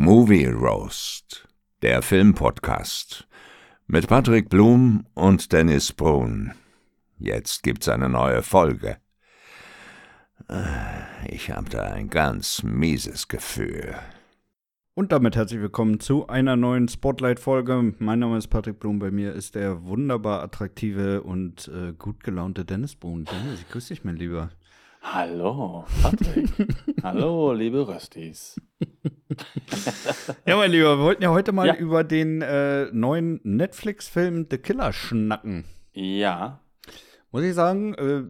Movie Roast, der Filmpodcast mit Patrick Blum und Dennis Brun. Jetzt gibt's eine neue Folge. Ich habe da ein ganz mieses Gefühl. Und damit herzlich willkommen zu einer neuen Spotlight-Folge. Mein Name ist Patrick Blum. Bei mir ist der wunderbar attraktive und äh, gut gelaunte Dennis Brun. Dennis, ich grüße dich, mein Lieber. Hallo, Patrick. Hallo, liebe Röstis. ja, mein Lieber, wir wollten ja heute mal Ja. über den äh, neuen Netflix-Film The Killer schnacken. Ja, Muss ich sagen, äh,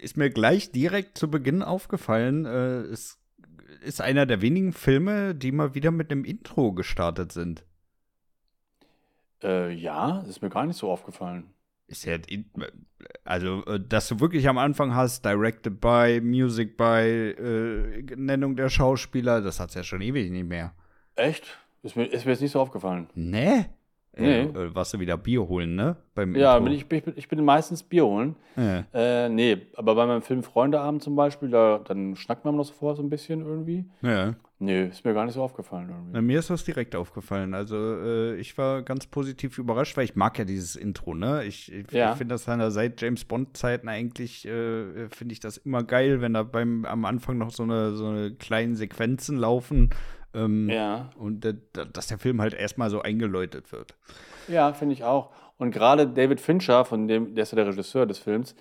ist mir gleich direkt zu Beginn aufgefallen. Äh, es ist einer der wenigen Filme, die mal wieder mit einem Intro gestartet sind. äh, ja, ist mir gar nicht so aufgefallen. Ist ja, also, äh, dass du wirklich am Anfang hast, directed by, music by, äh, Nennung der Schauspieler, das hat's ja schon ewig nicht mehr. Echt? Ist mir, ist mir jetzt nicht so aufgefallen. Ne? Nee. Äh, äh, warst du wieder Bier holen, ne? Beim Ja, bin ich, bin- ich bin meistens Bier holen. Ja. Äh, nee, aber bei meinem Film Freundeabend zum Beispiel, da, dann schnackt man noch so vor so ein bisschen irgendwie. ja. Nee, ist mir gar nicht so aufgefallen irgendwie. Na, mir ist das direkt aufgefallen. Also äh, ich war ganz positiv überrascht, weil ich mag ja dieses Intro, ne? Ich, ich, Ja. ich finde das seiner seit James Bond Zeiten eigentlich äh, finde ich das immer geil, wenn da beim am Anfang noch so eine so eine kleinen Sequenzen laufen ähm, Ja, und dass der Film halt erstmal so eingeläutet wird. ja, finde ich auch. Und gerade David Fincher, von dem, der ist ja der Regisseur des Films,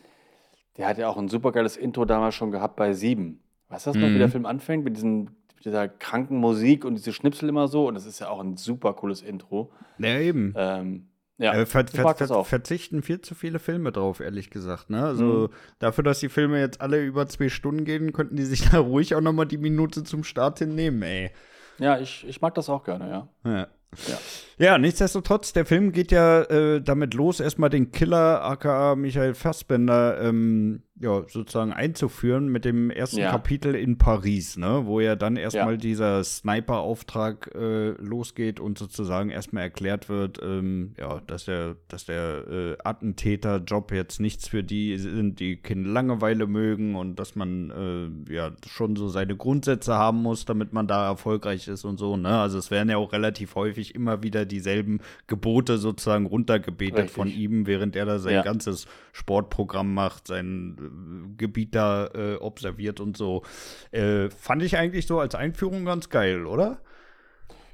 der hat ja auch ein supergeiles Intro damals schon gehabt bei Sieben. Weißt du das noch, wie Mhm. der Film anfängt? Mit, diesen, mit dieser kranken Musik und diese Schnipsel immer so. Und das ist ja auch ein super cooles Intro. Ja, eben. Ähm, ja, Äh, ver ich ver ver verzichten viel zu viele Filme drauf, ehrlich gesagt. Ne? Also Mhm. dafür, dass die Filme jetzt alle über zwei Stunden gehen, könnten die sich da ruhig auch noch mal die Minute zum Start hinnehmen, ey. Ja, ich, ich mag das auch gerne, ja. Ja. Ja. Ja, nichtsdestotrotz, der Film geht ja äh, damit los, erstmal den Killer, aka Michael Fassbender, ähm, ja, sozusagen einzuführen mit dem ersten Ja. Kapitel in Paris, ne, wo ja dann erstmal Ja. dieser Sniper-Auftrag äh, losgeht und sozusagen erstmal erklärt wird, ähm, ja, dass der, dass der äh, Attentäter-Job jetzt nichts für die sind, die keine Langeweile mögen und dass man äh, ja schon so seine Grundsätze haben muss, damit man da erfolgreich ist und so, ne? Also es werden ja auch relativ häufig immer wieder dieselben Gebote sozusagen runtergebetet Richtig. von ihm, während er da sein Ja. ganzes Sportprogramm macht, sein Gebiet da äh, observiert und so. Äh, fand ich eigentlich so als Einführung ganz geil, oder?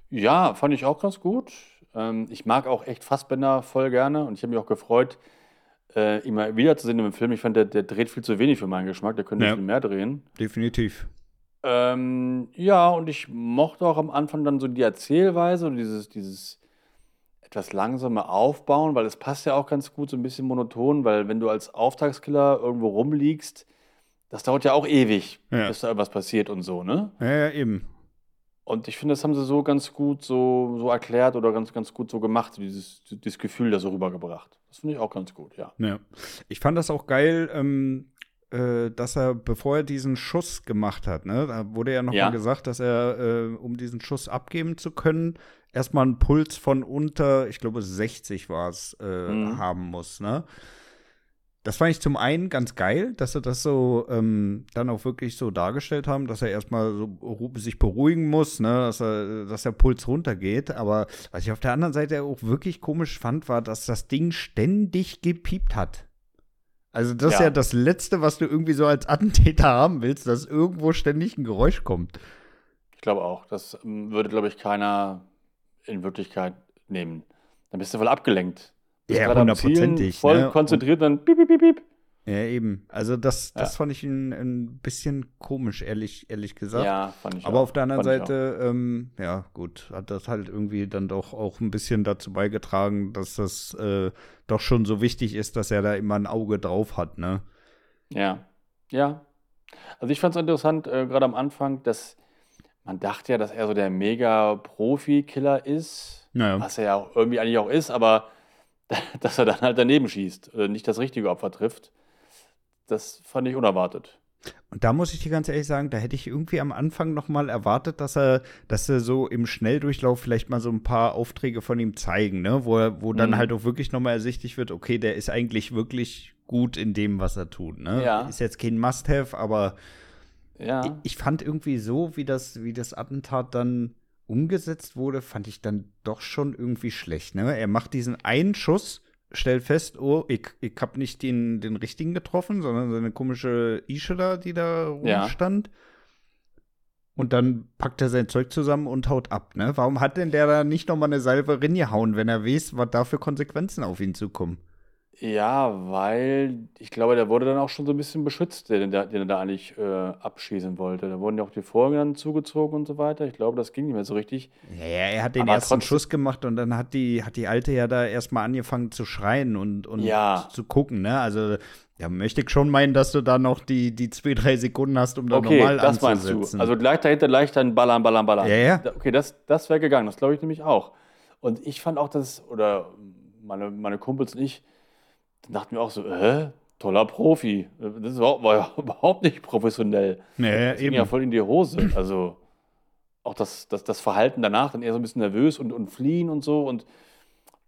Ja, fand ich auch ganz gut. Ähm, ich mag auch echt Fassbender voll gerne und ich habe mich auch gefreut, äh, ihn mal wiederzusehen im Film. Ich fand, der, der dreht viel zu wenig für meinen Geschmack, der könnte Ja. viel mehr drehen. Definitiv. Ähm, ja, und ich mochte auch am Anfang dann so die Erzählweise und dieses, dieses etwas langsame Aufbauen, weil es passt ja auch ganz gut, so ein bisschen monoton, weil wenn du als Auftragskiller irgendwo rumliegst, das dauert ja auch ewig, Ja. bis da irgendwas passiert und so, ne? Ja, ja, eben. Und ich finde, das haben sie so ganz gut so, so erklärt oder ganz, ganz gut so gemacht, dieses, dieses Gefühl da so rübergebracht. Das finde ich auch ganz gut, ja. Ja. Ich fand das auch geil, ähm, äh, dass er, bevor er diesen Schuss gemacht hat, ne, da wurde ja nochmal Ja. gesagt, dass er, äh, um diesen Schuss abgeben zu können, erstmal einen Puls von unter, ich glaube 60 war es, äh, Mhm. haben muss, ne? Das fand ich zum einen ganz geil, dass sie das so ähm, dann auch wirklich so dargestellt haben, dass er erstmal so sich beruhigen muss, ne, dass, er, dass der Puls runtergeht. Aber was ich auf der anderen Seite auch wirklich komisch fand, war, dass das Ding ständig gepiept hat. Also das ist Ja. ja das Letzte, was du irgendwie so als Attentäter haben willst, dass irgendwo ständig ein Geräusch kommt. Ich glaube auch. Das ähm, würde, glaube ich, keiner in Wirklichkeit nehmen. Dann bist du voll abgelenkt. Bist Ja, hundertprozentig, Voll ne? konzentriert, dann piep, piep, piep, piep. Ja, eben. Also das, das Ja. fand ich ein, ein bisschen komisch, ehrlich, ehrlich gesagt. Ja, fand ich Aber auch. auf der anderen Fand. Seite, ähm, ja, gut, hat das halt irgendwie dann doch auch ein bisschen dazu beigetragen, dass das äh, doch schon so wichtig ist, dass er da immer ein Auge drauf hat, ne? Ja, ja. Also ich fand es interessant, äh, gerade am Anfang, dass man dachte ja, dass er so der Mega-Profi-Killer ist, Naja. was er ja auch irgendwie eigentlich auch ist, aber dass er dann halt daneben schießt, äh, nicht das richtige Opfer trifft, das fand ich unerwartet. Und da muss ich dir ganz ehrlich sagen, da hätte ich irgendwie am Anfang noch mal erwartet, dass er, dass er so im Schnelldurchlauf vielleicht mal so ein paar Aufträge von ihm zeigen, ne? Wo, er, wo dann Mhm. halt auch wirklich noch mal ersichtlich wird, okay, der ist eigentlich wirklich gut in dem, was er tut, ne? Ja. Ist jetzt kein Must-Have, aber Ja. ich, ich fand irgendwie so, wie das, wie das Attentat dann umgesetzt wurde, fand ich dann doch schon irgendwie schlecht. Ne? Er macht diesen einen Schuss, stellt fest, oh, ich, ich habe nicht den, den richtigen getroffen, sondern seine komische Ische da, die da rumstand. Ja. Und dann packt er sein Zeug zusammen und haut ab. Ne? Warum hat denn der da nicht noch mal eine Salve ringehauen, wenn er weiß, was da für Konsequenzen auf ihn zukommen? Ja, weil ich glaube, der wurde dann auch schon so ein bisschen beschützt, den, den er da eigentlich äh, abschießen wollte. Da wurden ja auch die Folgen dann zugezogen und so weiter. Ich glaube, das ging nicht mehr so richtig. Ja, ja er hat den Aber ersten Schuss gemacht und dann hat die, hat die Alte ja da erstmal angefangen zu schreien und, und ja. zu gucken. Ne? Also ja, möchte ich schon meinen, dass du da noch die, die zwei, drei Sekunden hast, um da okay, normal das anzusetzen. Meinst du. Also gleich dahinter leicht dann ballern, ballern, ballern. Ja, ja. Okay, das, das wäre gegangen. Das glaube ich nämlich auch. Und ich fand auch, dass, oder meine, meine Kumpels und ich, dann dachten wir auch so, äh, toller Profi. Das war, war ja überhaupt nicht professionell. Nee, das ging ja voll in die Hose. Also auch das, das, das Verhalten danach, dann eher so ein bisschen nervös und, und fliehen und so. Und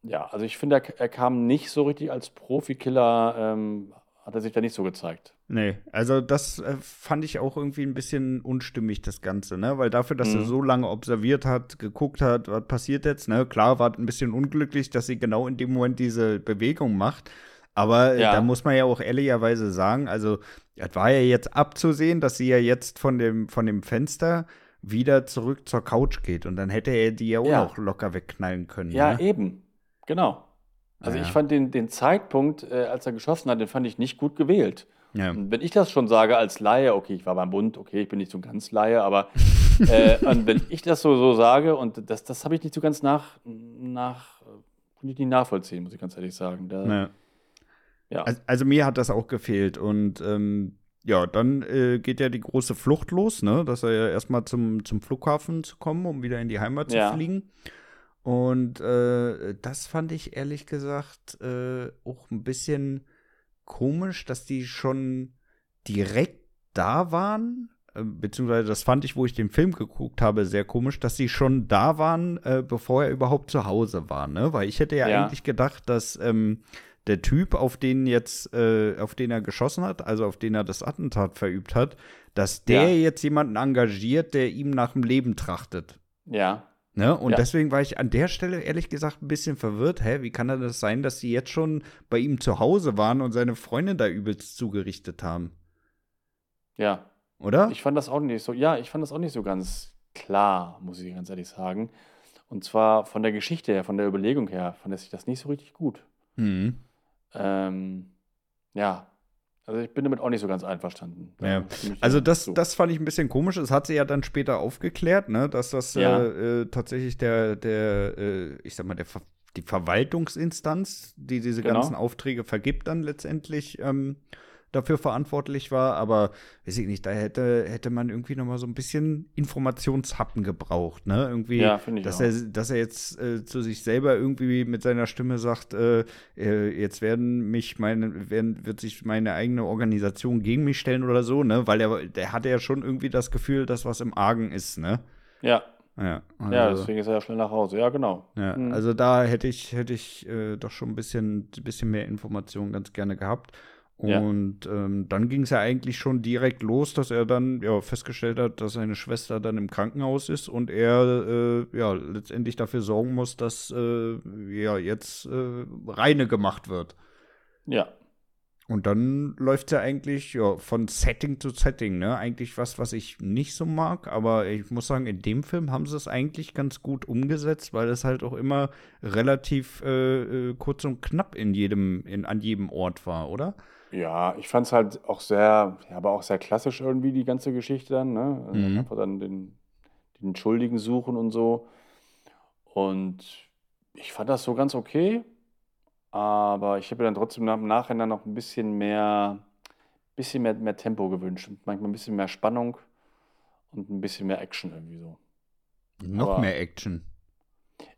ja, also ich finde, er, er kam nicht so richtig als Profikiller, ähm, hat er sich da nicht so gezeigt. Nee, also das äh, fand ich auch irgendwie ein bisschen unstimmig, das Ganze, ne? Weil dafür, dass mhm. er so lange observiert hat, geguckt hat, was passiert jetzt, ne? Klar war ein bisschen unglücklich, dass sie genau in dem Moment diese Bewegung macht. Aber äh, ja. da muss man ja auch ehrlicherweise sagen, also es war ja jetzt abzusehen, dass sie ja jetzt von dem, von dem Fenster wieder zurück zur Couch geht. Und dann hätte er die ja auch ja. noch locker wegknallen können. Ja, ne? eben. Genau. Also ja. ich fand den, den Zeitpunkt, äh, als er geschossen hat, den fand ich nicht gut gewählt. Ja. Und wenn ich das schon sage als Laie, okay, ich war beim Bund, okay, ich bin nicht so ganz Laie, aber äh, und wenn ich das so, so sage, und das, das habe ich nicht so ganz nach, nach konnte ich nicht nachvollziehen, muss ich ganz ehrlich sagen. Da, ja. Ja. Also, also, mir hat das auch gefehlt. Und ähm, ja, dann äh, geht ja die große Flucht los, ne? Dass er ja erstmal zum, zum Flughafen zu kommen, um wieder in die Heimat ja. zu fliegen. Und äh, das fand ich ehrlich gesagt äh, auch ein bisschen komisch, dass die schon direkt da waren. Äh, beziehungsweise das fand ich, wo ich den Film geguckt habe, sehr komisch, dass sie schon da waren, äh, bevor er überhaupt zu Hause war. Ne? Weil ich hätte ja, ja. eigentlich gedacht, dass ähm, der Typ, auf den jetzt, äh, auf den er geschossen hat, also auf den er das Attentat verübt hat, dass der ja. jetzt jemanden engagiert, der ihm nach dem Leben trachtet. Ja. Ne? Und ja. deswegen war ich an der Stelle ehrlich gesagt ein bisschen verwirrt. Hä, wie kann das sein, dass sie jetzt schon bei ihm zu Hause waren und seine Freundin da übelst zugerichtet haben? Ja. Oder? Ich fand das auch nicht so, ja, ich fand das auch nicht so ganz klar, muss ich ganz ehrlich sagen. Und zwar von der Geschichte her, von der Überlegung her, fand ich das nicht so richtig gut. Mhm. Ähm, ja, also ich bin damit auch nicht so ganz einverstanden. Ja. Also das, so. das fand ich ein bisschen komisch. Das hat sie ja dann später aufgeklärt, ne, dass das ja. äh, tatsächlich der, der äh, ich sag mal, der die Verwaltungsinstanz, die diese genau. ganzen Aufträge vergibt, dann letztendlich ähm, dafür verantwortlich war. Aber weiß ich nicht, da hätte, hätte man irgendwie noch mal so ein bisschen Informationshappen gebraucht, ne? Irgendwie, ja, dass auch. er, dass er jetzt äh, zu sich selber irgendwie mit seiner Stimme sagt, äh, äh, jetzt werden mich meine, werden, wird sich meine eigene Organisation gegen mich stellen oder so, ne? Weil er, der hatte ja schon irgendwie das Gefühl, dass was im Argen ist, ne? Ja. Ja, also, ja, deswegen ist er ja schnell nach Hause. Ja, genau. Ja, mhm. Also da hätte ich, hätte ich äh, doch schon ein bisschen, bisschen mehr Informationen ganz gerne gehabt. Und ja. ähm, dann ging es ja eigentlich schon direkt los, dass er dann ja, festgestellt hat, dass seine Schwester dann im Krankenhaus ist und er äh, ja letztendlich dafür sorgen muss, dass äh, ja jetzt äh, reine gemacht wird. Ja. Und dann läuft es ja eigentlich ja, von Setting zu Setting, ne? Eigentlich was, was ich nicht so mag, aber ich muss sagen, in dem Film haben sie es eigentlich ganz gut umgesetzt, weil es halt auch immer relativ äh, äh, kurz und knapp in jedem, in, an jedem Ort war, oder? Ja, ich fand es halt auch sehr, ja, aber auch sehr klassisch irgendwie, die ganze Geschichte dann, ne? Also mhm. Einfach dann den, den Schuldigen suchen und so. Und ich fand das so ganz okay, aber ich habe mir dann trotzdem im Nachhinein noch ein bisschen mehr, bisschen mehr, mehr Tempo gewünscht. Manchmal ein bisschen mehr Spannung und ein bisschen mehr Action irgendwie so. Noch aber mehr Action.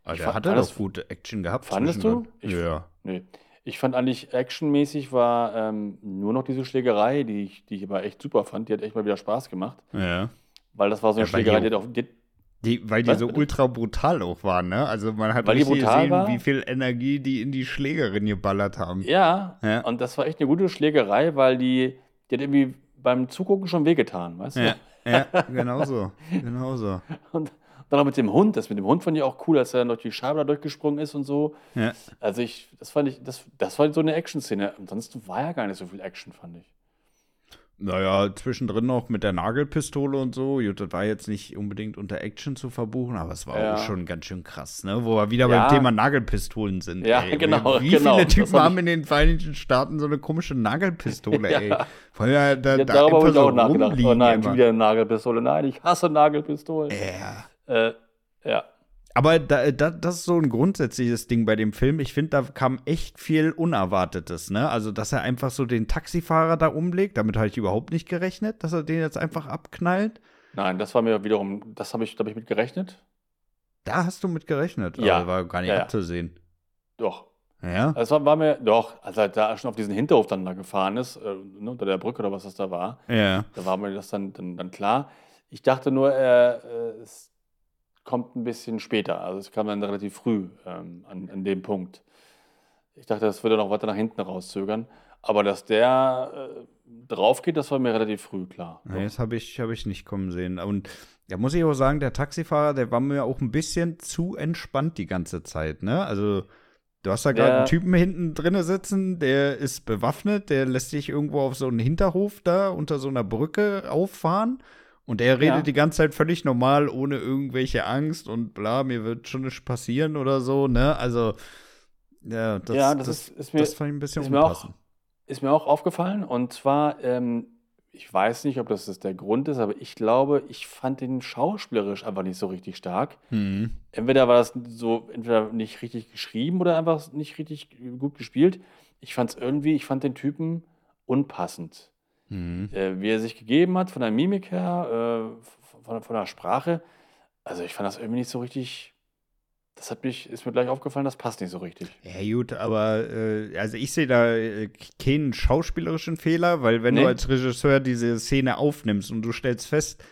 Also er hatte doch gute Action gehabt. Fandest du? Ich, ja. Nee. Ich fand eigentlich actionmäßig war ähm, nur noch diese Schlägerei, die ich, die ich aber echt super fand. Die hat echt mal wieder Spaß gemacht. Ja. Weil das war so eine ja, Schlägerei, die, die hat auch. Die, die, weil die Was? so ultra brutal auch waren, ne? Also man hat weil richtig gesehen, war? wie viel Energie die in die Schlägerin geballert haben. Ja, ja, und das war echt eine gute Schlägerei, weil die, die hat irgendwie beim Zugucken schon wehgetan, weißt du? Ja, ja genau so. genau so. Und Dann auch mit dem Hund. Das mit dem Hund fand ich auch cool, als er dann durch die Scheibe da durchgesprungen ist und so. Ja. Also ich, das fand ich, das, das war so eine Action-Szene. Ansonsten war ja gar nicht so viel Action, fand ich. Naja, zwischendrin noch mit der Nagelpistole und so. Gut, das war jetzt nicht unbedingt unter Action zu verbuchen, aber es war Ja. auch schon ganz schön krass, ne? Wo wir wieder Ja. beim Thema Nagelpistolen sind. Ja, ey. genau, Wie genau. viele Das Typen hab haben in den Vereinigten Staaten so eine komische Nagelpistole, Ja. ey? Vorher da, Ja, da darüber habe ich so auch nachgedacht. Oh nein, immer. wieder eine Nagelpistole. Nein, ich hasse Nagelpistolen. Ja. Äh, ja. Aber da, da, das ist so ein grundsätzliches Ding bei dem Film. Ich finde, da kam echt viel Unerwartetes, ne? Also, dass er einfach so den Taxifahrer da umlegt, damit habe ich überhaupt nicht gerechnet, dass er den jetzt einfach abknallt. Nein, das war mir wiederum, das habe ich, da habe ich mit gerechnet. Da hast du mit gerechnet. Ja. Aber war gar nicht Ja, ja. abzusehen. Doch. Ja. Es war, war mir, doch, als er da schon auf diesen Hinterhof dann da gefahren ist, äh, ne, unter der Brücke oder was das da war, Ja. da war mir das dann, dann, dann klar. Ich dachte nur, äh, äh, kommt ein bisschen später. Also es kam dann relativ früh ähm, an, an dem Punkt. Ich dachte, das würde noch weiter nach hinten rauszögern. Aber dass der äh, drauf geht, das war mir relativ früh klar. Nee, das habe ich, hab ich nicht kommen sehen. Und da muss ich auch sagen, der Taxifahrer, der war mir auch ein bisschen zu entspannt die ganze Zeit, ne? Also, du hast da gerade einen Typen hinten drinne sitzen, der ist bewaffnet, der lässt sich irgendwo auf so einen Hinterhof da unter so einer Brücke auffahren. Und der redet Ja. die ganze Zeit völlig normal, ohne irgendwelche Angst und bla, mir wird schon nichts passieren oder so, ne? Also, ja, das, Ja, das ist- ist mir- das fand ich ein bisschen ist mir auch- unpassend. Ist mir auch aufgefallen. Und zwar, ähm, ich weiß nicht, ob das das der Grund ist, aber ich glaube, ich fand den schauspielerisch einfach nicht so richtig stark. Mhm. Entweder war das so, entweder nicht richtig geschrieben oder einfach nicht richtig gut gespielt. Ich fand es irgendwie, ich fand den Typen unpassend. Mhm. Äh, wie er sich gegeben hat, von der Mimik her, äh, von, von der Sprache. Also ich fand das irgendwie nicht so richtig. Das hat mich, ist mir gleich aufgefallen, das passt nicht so richtig. Ja, gut, aber äh, also ich sehe da äh, keinen schauspielerischen Fehler, weil wenn Nee. du als Regisseur diese Szene aufnimmst und du stellst fest,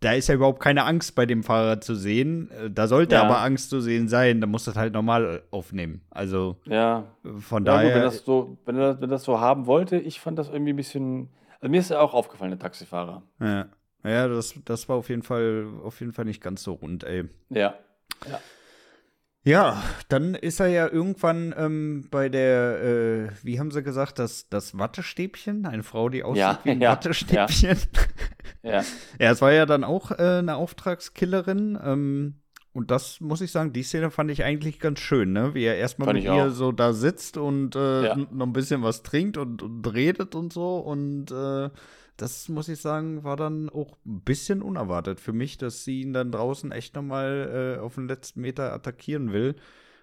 da ist ja überhaupt keine Angst bei dem Fahrer zu sehen, äh, da sollte Ja. aber Angst zu sehen sein, dann musst du das halt normal aufnehmen. Also Ja, von Ja, gut, daher. wenn das so, wenn er, wenn das so haben wollte, ich fand das irgendwie ein bisschen. Also mir ist ja auch aufgefallen, der Taxifahrer. ja, ja das, das war auf jeden Fall auf jeden Fall nicht ganz so rund, ey. Ja. Ja, dann ist er ja irgendwann ähm, bei der, äh, wie haben sie gesagt, das, das Wattestäbchen? Eine Frau, die aussieht Ja, wie ein ja, Wattestäbchen. Ja. Ja, es war ja dann auch äh, eine Auftragskillerin. Ähm, und das muss ich sagen, die Szene fand ich eigentlich ganz schön, ne? Wie er erstmal mit ich ihr auch. so da sitzt und äh, Ja. noch ein bisschen was trinkt und, und redet und so. Und äh, das muss ich sagen, war dann auch ein bisschen unerwartet für mich, dass sie ihn dann draußen echt nochmal äh, auf den letzten Meter attackieren will.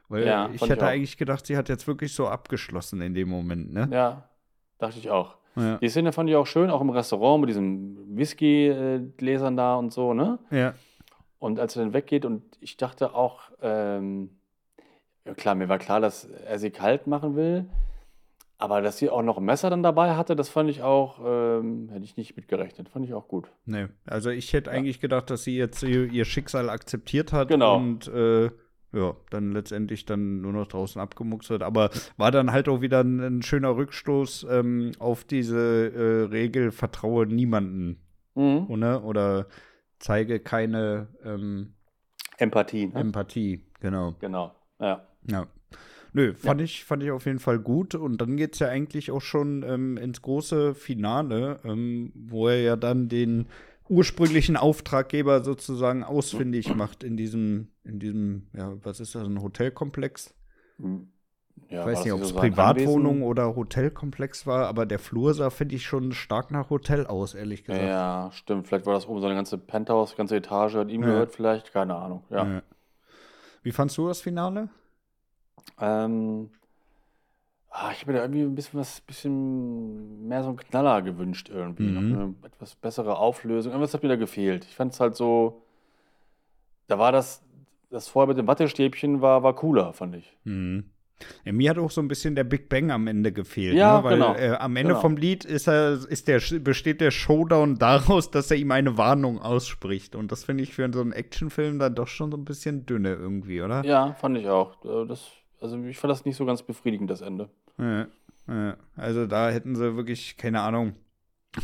Weil Ja, ich ich hätte auch. eigentlich gedacht, sie hat jetzt wirklich so abgeschlossen in dem Moment, ne? ja, dachte ich auch. Ja. Die Szene fand ich auch schön, auch im Restaurant mit diesen Whisky-Gläsern da und so, ne? Ja. Und als er dann weggeht und ich dachte auch, ähm, ja klar, mir war klar, dass er sie kalt machen will, aber dass sie auch noch ein Messer dann dabei hatte, das fand ich auch, ähm, hätte ich nicht mitgerechnet, fand ich auch gut. Nee, also ich hätte eigentlich gedacht, dass sie jetzt ihr, ihr Schicksal akzeptiert hat Genau. und äh, ja, dann letztendlich dann nur noch draußen abgemuckt wird. Aber war dann halt auch wieder ein, ein schöner Rückstoß ähm, auf diese äh, Regel, vertraue niemanden, Mhm. oder? Oder zeige keine ähm, Empathie, ne? Empathie, genau. Genau, ja. Ja. Nö, fand, ich, fand ich auf jeden Fall gut. Und dann geht es ja eigentlich auch schon ähm, ins große Finale, ähm, wo er ja dann den ursprünglichen Auftraggeber sozusagen ausfindig macht in diesem, in diesem, ja, was ist das, ein Hotelkomplex? Hm. Ja ich weiß nicht, ob es so Privatwohnung oder Hotelkomplex war, aber der Flur sah, finde ich, schon stark nach Hotel aus, ehrlich gesagt. Ja, stimmt. Vielleicht war das oben so eine ganze Penthouse, ganze Etage, hat ihm Ja. gehört vielleicht, keine Ahnung. Ja. Ja. Wie fandst du das Finale? Ähm, ah, ich habe mir da irgendwie ein bisschen was, bisschen mehr so einen Knaller gewünscht irgendwie. Noch Mhm. eine etwas bessere Auflösung. Irgendwas hat mir da gefehlt. Ich fand es halt so, da war das, das vorher mit dem Wattestäbchen war, war cooler, fand ich. Mhm. Ja, mir hat auch so ein bisschen der Big Bang am Ende gefehlt. Ja, ne? Weil genau. äh, am Ende Genau. vom Lied ist er, ist der, besteht der Showdown daraus, dass er ihm eine Warnung ausspricht. Und das finde ich für so einen Actionfilm dann doch schon so ein bisschen dünne irgendwie, oder? Ja, fand ich auch. Äh, Das, also ich fand das nicht so ganz befriedigend, das Ende. Ja, ja. Also da hätten sie wirklich, keine Ahnung,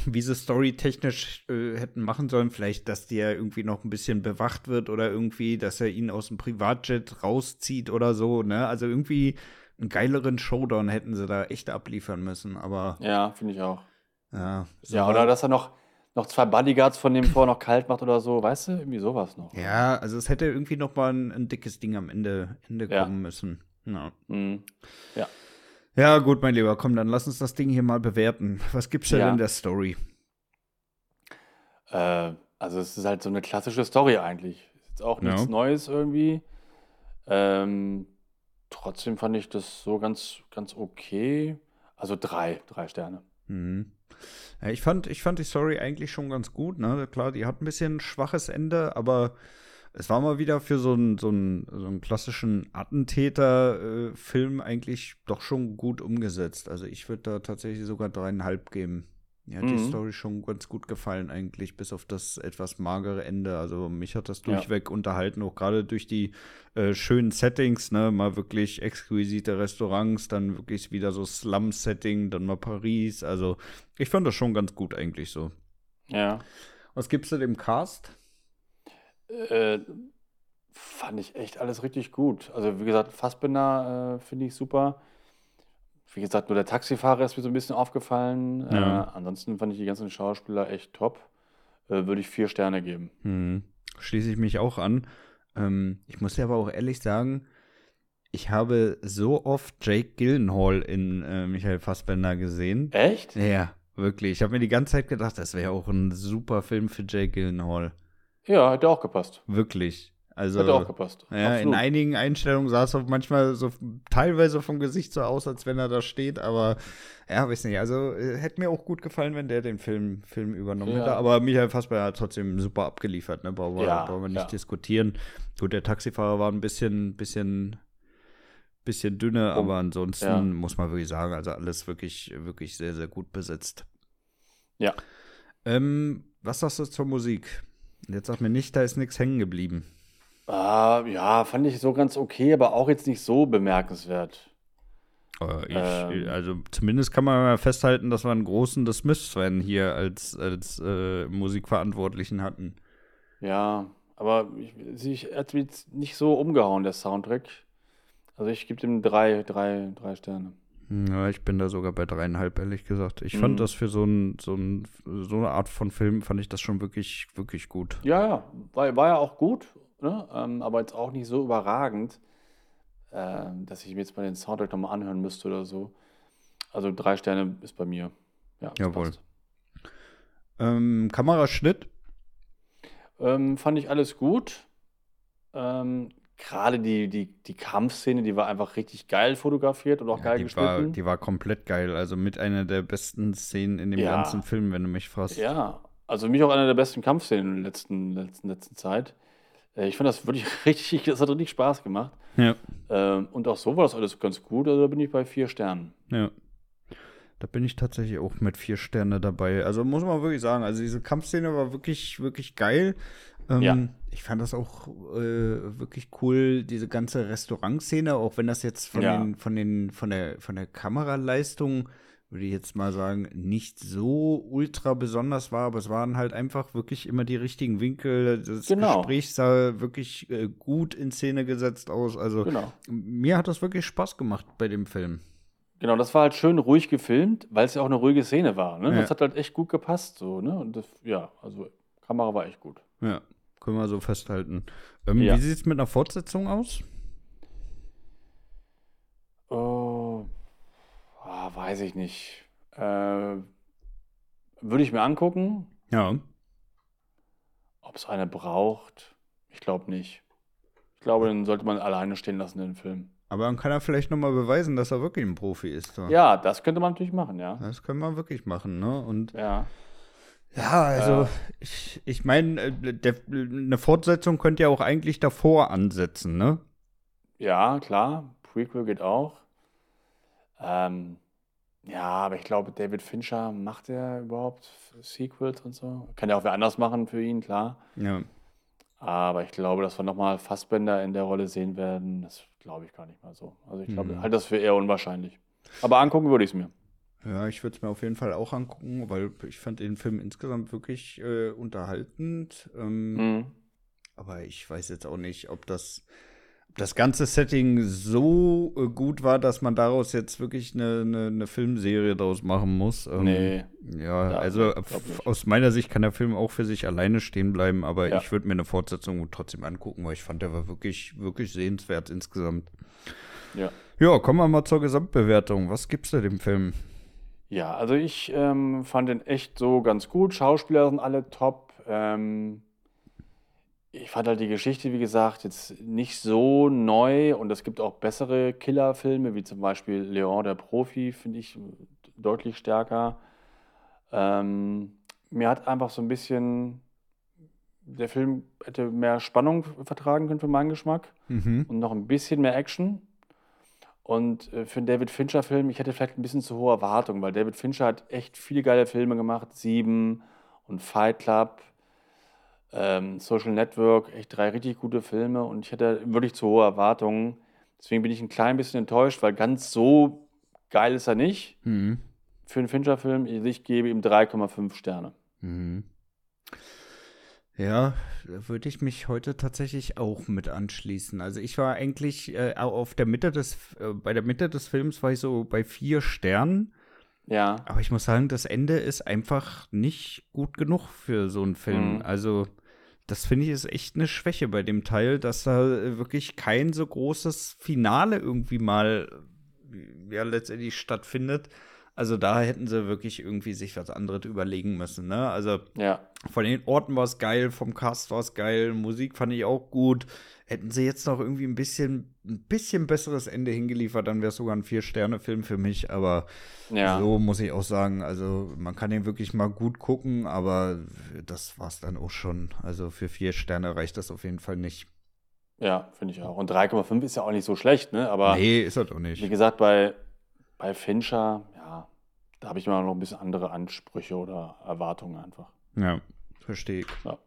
wie sie storytechnisch äh, hätten machen sollen. Vielleicht, dass der irgendwie noch ein bisschen bewacht wird oder irgendwie, dass er ihn aus dem Privatjet rauszieht oder so. Ne? Also irgendwie einen geileren Showdown hätten sie da echt abliefern müssen. Aber Ja, finde ich auch. ja, Ja, oder dass er noch, noch zwei Bodyguards von dem vor noch kalt macht oder so, weißt du? Irgendwie sowas noch. ja, also es hätte irgendwie noch mal ein, ein dickes Ding am Ende, Ende Ja. kommen müssen. Ja. Mhm. ja, gut, mein Lieber, komm, dann lass uns das Ding hier mal bewerten. Was gibt's denn Ja. in der Story? Äh, also es ist halt so eine klassische Story eigentlich. Ist jetzt auch nichts Ja. Neues irgendwie. Ähm, trotzdem fand ich das so ganz, ganz okay. Also drei, drei Sterne. Mhm. Ja, ich fand, ich fand die Story eigentlich schon ganz gut, ne? Klar, die hat ein bisschen schwaches Ende, aber es war mal wieder für so einen so einen, so einen klassischen Attentäter-Film eigentlich doch schon gut umgesetzt. Also ich würde da tatsächlich sogar dreieinhalb geben. Mir hat die Mhm. Story schon ganz gut gefallen, eigentlich, bis auf das etwas magere Ende. Also mich hat das Ja. durchweg unterhalten, auch gerade durch die äh, schönen Settings, ne? Mal wirklich exquisite Restaurants, dann wirklich wieder so Slum-Setting, dann mal Paris. Also ich fand das schon ganz gut eigentlich so. Ja. Was gibst du dem Cast? Äh, fand ich echt alles richtig gut. Also wie gesagt, Fassbinder äh, finde ich super. Wie gesagt, nur der Taxifahrer ist mir so ein bisschen aufgefallen. Ja. Äh, ansonsten fand ich die ganzen Schauspieler echt top. Äh, würde ich vier Sterne geben. Hm. Schließe ich mich auch an. Ähm, ich muss dir aber auch ehrlich sagen, ich habe so oft Jake Gyllenhaal in äh, Michael Fassbender gesehen. Echt? Ja, wirklich. Ich habe mir die ganze Zeit gedacht, das wäre auch ein super Film für Jake Gyllenhaal. Ja, hätte auch gepasst. Wirklich. Also, Hätte auch gepasst. ja, in einigen Einstellungen sah es auch manchmal so teilweise vom Gesicht so aus, als wenn er da steht, aber ja, weiß nicht. Also äh, hätte mir auch gut gefallen, wenn der den Film, Film übernommen Ja. hätte. Aber Michael Fassbender hat trotzdem super abgeliefert, ne? Brauchen wir, Ja, brauchen wir nicht ja. diskutieren. Gut, der Taxifahrer war ein bisschen, bisschen, bisschen dünner, Oh, aber ansonsten ja. muss man wirklich sagen, also alles wirklich, wirklich sehr, sehr gut besetzt. Ja. Ähm, was sagst du zur Musik? Jetzt sag mir nicht, da ist nichts hängen geblieben. Ah, ja, fand ich so ganz okay, aber auch jetzt nicht so bemerkenswert. Äh, ich, Ähm. also zumindest kann man mal festhalten, dass wir einen großen The Smiths-Fan hier als, als äh, Musikverantwortlichen hatten. Ja, aber ich, ich hat mich jetzt nicht so umgehauen, der Soundtrack. Also ich gebe dem drei, drei, drei Sterne. Ja, ich bin da sogar bei dreieinhalb, ehrlich gesagt. Ich fand Mhm. das für so, ein, so, ein, so eine Art von Film, fand ich das schon wirklich, wirklich gut. Ja, ja, war, war ja auch gut, ne? Ähm, aber jetzt auch nicht so überragend, ähm, dass ich mir jetzt mal den Soundtrack nochmal anhören müsste oder so. Also drei Sterne ist bei mir. Ja, Jawohl. Ähm, Kameraschnitt? Ähm, fand ich alles gut. Ähm, Gerade die, die, die Kampfszene, die war einfach richtig geil fotografiert und auch Ja, geil die, war, geschnitten. die war komplett geil. Also mit einer der besten Szenen in dem Ja. ganzen Film, wenn du mich fragst. Ja, also für mich auch einer der besten Kampfszenen in der letzten, letzten, letzten Zeit. Äh, Ich fand das wirklich richtig, das hat richtig Spaß gemacht. Ja. Ähm, und auch so war das alles ganz gut. Also da bin ich bei vier Sternen. Ja. Da bin ich tatsächlich auch mit vier Sterne dabei. Also muss man wirklich sagen, also diese Kampfszene war wirklich, wirklich geil. Ähm, Ja. Ich fand das auch äh, wirklich cool, diese ganze Restaurantszene, auch wenn das jetzt von, Ja. den, von, den, von, der, von der Kameraleistung, würde ich jetzt mal sagen, nicht so ultra besonders war, aber es waren halt einfach wirklich immer die richtigen Winkel. Das Genau. Gespräch sah wirklich äh, gut in Szene gesetzt aus. Also Genau. mir hat das wirklich Spaß gemacht bei dem Film. Genau, das war halt schön ruhig gefilmt, weil es ja auch eine ruhige Szene war. Ne? Ja. Das hat halt echt gut gepasst. So, ne? Und das, ja, also Kamera war echt gut. Ja, können wir so festhalten. Ähm, Ja. Wie sieht es mit einer Fortsetzung aus? Oh, ah, weiß ich nicht. Äh, würde ich mir angucken, Ja. ob es eine braucht. Ich glaube nicht. Ich glaube, den sollte man alleine stehen lassen, den Film. Aber dann kann er vielleicht nochmal beweisen, dass er wirklich ein Profi ist. So. Ja, das könnte man natürlich machen, ja. Das können wir wirklich machen, ne? Und Ja. Ja, also Äh. ich, ich meine, äh, eine Fortsetzung könnte ja auch eigentlich davor ansetzen, ne? Ja, klar. Prequel geht auch. Ähm, ja, aber ich glaube, David Fincher macht er überhaupt Sequels und so. Kann ja auch wer anders machen für ihn, klar. Ja. Aber ich glaube, dass wir nochmal Fassbender in der Rolle sehen werden, das glaube ich gar nicht mal so. Also ich glaube, Mhm. halte das für eher unwahrscheinlich. Aber angucken würde ich es mir. Ja, ich würde es mir auf jeden Fall auch angucken, weil ich fand den Film insgesamt wirklich äh, unterhaltend. Ähm, Mhm. Aber ich weiß jetzt auch nicht, ob das, ob das ganze Setting so äh, gut war, dass man daraus jetzt wirklich eine, eine, eine Filmserie daraus machen muss. Ähm, Nee. Ja, also aus meiner Sicht kann der Film auch für sich alleine stehen bleiben, aber Ja. ich würde mir eine Fortsetzung trotzdem angucken, weil ich fand, der war wirklich, wirklich sehenswert insgesamt. Ja. Ja, kommen wir mal zur Gesamtbewertung. Was gibst du dem Film? Ja, also ich ähm, fand den echt so ganz gut. Schauspieler sind alle top. Ähm, ich fand halt die Geschichte, wie gesagt, jetzt nicht so neu und es gibt auch bessere Killerfilme, wie zum Beispiel Leon der Profi, finde ich deutlich stärker. Ähm, mir hat einfach so ein bisschen, der Film hätte mehr Spannung vertragen können für meinen Geschmack Mhm. und noch ein bisschen mehr Action. Und äh, für einen David Fincher-Film, ich hätte vielleicht ein bisschen zu hohe Erwartungen, weil David Fincher hat echt viele geile Filme gemacht. Sieben und Fight Club, ähm, Social Network, echt drei richtig gute Filme und ich hätte wirklich zu hohe Erwartungen. Deswegen bin ich ein klein bisschen enttäuscht, weil ganz so geil ist er nicht Mhm. für einen Fincher-Film. Ich gebe ihm 3,5 Sterne. Mhm. Ja, würde ich mich heute tatsächlich auch mit anschließen. Also ich war eigentlich äh, au- auf der Mitte des, äh, bei der Mitte des Films war ich so bei vier Sternen. Ja, Aber ich muss sagen, das Ende ist einfach nicht gut genug für so einen Film. Mhm. Also, das finde ich ist echt eine Schwäche bei dem Teil, dass da wirklich kein so großes Finale irgendwie mal ja letztendlich stattfindet. Also da hätten sie wirklich irgendwie sich was anderes überlegen müssen, ne? Also ja, von den Orten war es geil, vom Cast war es geil, Musik fand ich auch gut. Hätten sie jetzt noch irgendwie ein bisschen, ein bisschen besseres Ende hingeliefert, dann wäre es sogar ein Vier-Sterne-Film für mich. Aber ja. so muss ich auch sagen, also man kann den wirklich mal gut gucken, aber das war's dann auch schon. Also für vier Sterne reicht das auf jeden Fall nicht. Ja, finde ich auch. Und 3,5 ist ja auch nicht so schlecht, ne? Aber nee, ist das auch wie nicht. gesagt, bei, bei Fincher, da habe ich immer noch ein bisschen andere Ansprüche oder Erwartungen einfach. Ja, verstehe ich. Ja.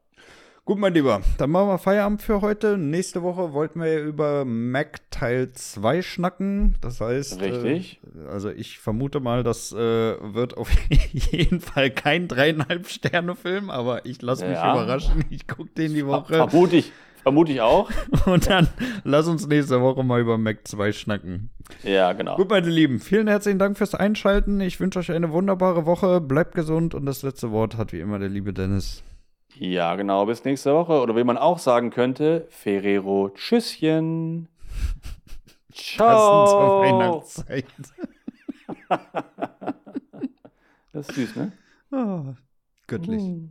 Gut, mein Lieber, dann machen wir Feierabend für heute. Nächste Woche wollten wir ja über Mac Teil 2 schnacken. Das heißt, Richtig. Äh, also ich vermute mal, das äh, wird auf jeden Fall kein dreieinhalb Sterne Film, aber ich lasse mich Ja. überraschen. Ich gucke den die Woche vermute ich, vermute ich auch. und dann lass uns nächste Woche mal über Mac 2 schnacken. Ja, genau. Gut, meine Lieben, vielen herzlichen Dank fürs Einschalten. Ich wünsche euch eine wunderbare Woche. Bleibt gesund und das letzte Wort hat wie immer der liebe Dennis. Ja, genau. Bis nächste Woche. Oder wie man auch sagen könnte, Ferrero, Tschüsschen. Passend zur Ciao. Weihnachtszeit. Das ist süß, ne? Oh, göttlich. Hm.